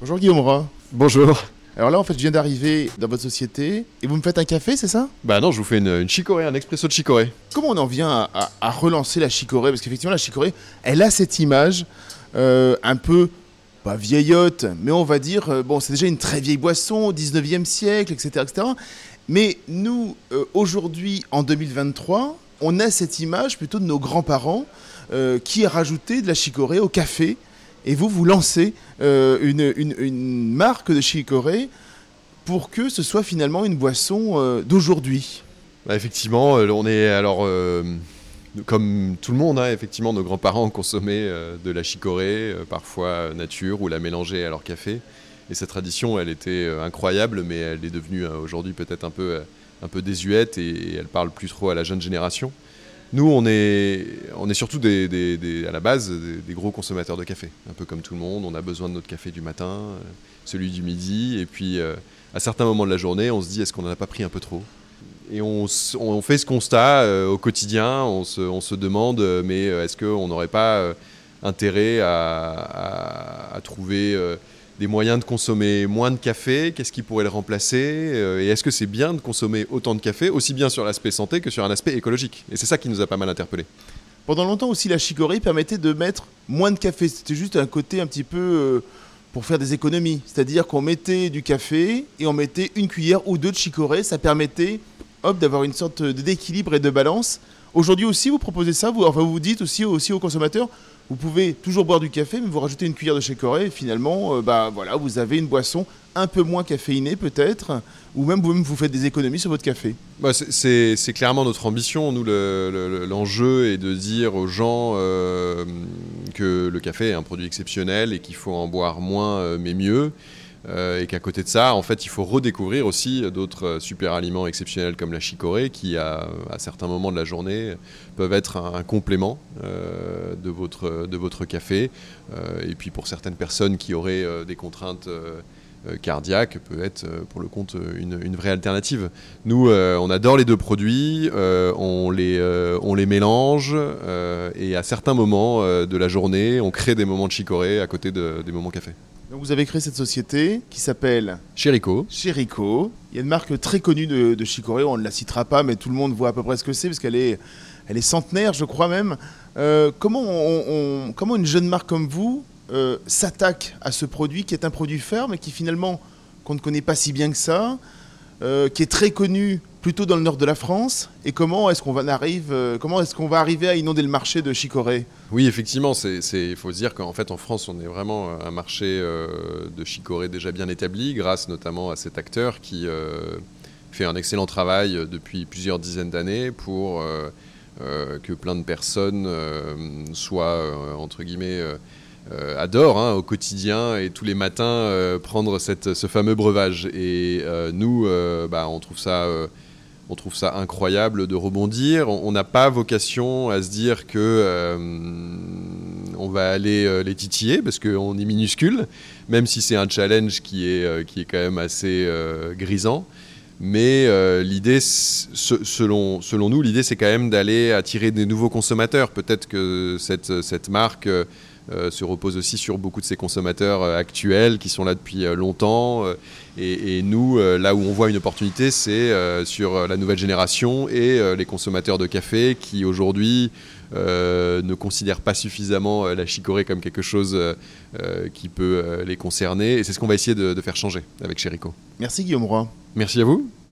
Bonjour Guillaume Roy. Bonjour. Alors là, en fait, je viens d'arriver dans votre société et vous me faites un café, c'est ça? Bah non, je vous fais une, une chicorée, un expresso de chicorée. Comment on en vient à, à- à relancer la chicorée? Parce qu'effectivement, la chicorée, elle a cette image euh, un peu, pas vieillotte, mais on va dire, euh, bon, c'est déjà une très vieille boisson au 19e siècle, etc. etc. Mais nous, euh, aujourd'hui, en 2023, on a cette image plutôt de nos grands-parents qui a rajouté de la chicorée au café. Et vous, vous lancez euh, une, une- marque de chicorée pour que ce soit finalement une boisson euh, d'aujourd'hui. Bah effectivement, euh, on est alors comme tout le monde, hein, effectivement, nos grands-parents consommaient de la chicorée, parfois nature, ou la mélangeaient à leur café. Et cette tradition, elle était incroyable, mais elle est devenue aujourd'hui peut-être un peu, un peu désuète et, elle parle plus trop à la jeune génération. Nous, on est, surtout des, à la base des, gros consommateurs de café, un peu comme tout le monde. On a besoin de notre café du matin, euh, celui du midi, et puis euh, à certains moments de la journée, on se dit est-ce qu'on n'en a pas pris un peu trop? Et on, on fait ce constat euh, au quotidien, on se, demande, mais est-ce qu'on n'aurait pas intérêt à, trouver des moyens de consommer moins de café Qu'est-ce qui pourrait le remplacer Euh, Et est-ce que c'est bien de consommer autant de café, aussi bien sur l'aspect santé que sur un aspect écologique? Et c'est ça qui nous a pas mal interpellés. Pendant longtemps aussi, la chicorée permettait de mettre moins de café. C'était juste un côté un petit peu euh, pour faire des économies. C'est-à-dire qu'on mettait du café et on mettait une cuillère ou deux de chicorée. Ça permettait d'avoir une sorte d'équilibre et de balance. Aujourd'hui aussi, vous proposez ça. Vous, enfin, vous dites aussi, aux consommateurs, vous pouvez toujours boire du café, mais vous rajoutez une cuillère de chicorée. Et finalement, euh, bah, voilà, vous avez une boisson un peu moins caféinée peut-être. Ou même vous-même, vous faites des économies sur votre café. Bah, c'est- clairement notre ambition. Nous, le- le- l'enjeu est de dire aux gens euh, que le café est un produit exceptionnel et qu'il faut en boire moins euh, mais mieux. Euh, et qu'à côté de ça, en fait, il faut redécouvrir aussi d'autres euh, super aliments exceptionnels comme la chicorée, qui à, certains moments de la journée peuvent être un, complément euh, de, votre, de votre café. Euh, et puis pour certaines personnes qui auraient euh, des contraintes euh, euh, cardiaques, peut être euh, pour le compte euh, une, une vraie alternative. Nous, euh, on adore les deux produits, euh, on, les, euh, on les mélange euh, et à certains moments euh, de la journée, on crée des moments de chicorée à côté de- des moments café. Donc vous avez créé cette société qui s'appelle Chérico, Chérico. Il y a une marque très connue de, de chicorée, on ne la citera pas, mais tout le monde voit à peu près ce que c'est, parce qu'elle est, elle est centenaire, je crois même. Euh, comment, on- on- comment une jeune marque comme vous euh, s'attaque à ce produit qui est un produit ferme et qui finalement, qu'on ne connaît pas si bien que ça, euh, qui est très connu plutôt dans le nord de la France, et comment est-ce qu'on va, euh, comment est-ce qu'on va arriver à inonder le marché de chicorée? Oui, effectivement, il faut dire qu'en fait, en France, on est vraiment un marché euh, de chicorée déjà bien établi, grâce notamment à cet acteur qui euh, fait un excellent travail euh, depuis plusieurs dizaines d'années pour euh, euh, que plein de personnes euh, soient, euh, entre guillemets, euh, euh, adorent hein, au quotidien et tous les matins euh, prendre cette, ce fameux breuvage. Et euh, nous, euh, bah, on trouve ça... on trouve ça incroyable de rebondir. On n'a pas vocation à se dire que euh, on va aller euh, les titiller parce qu'on est minuscule, même si c'est un challenge qui est, euh, quand même assez grisant. Mais l'idée, selon, nous, l'idée c'est quand même d'aller attirer des nouveaux consommateurs. Peut-être que cette, marque se repose aussi sur beaucoup de ces consommateurs euh, actuels qui sont là depuis euh, longtemps. euh, et, et nous, euh, là où on voit une opportunité, c'est euh, sur euh, la nouvelle génération et euh, les consommateurs de café qui aujourd'hui euh, ne considèrent pas suffisamment euh, la chicorée comme quelque chose euh, euh, qui peut euh, les concerner. Et c'est ce qu'on va essayer de, de faire changer avec Chérico. Merci Guillaume Roy. Merci à vous.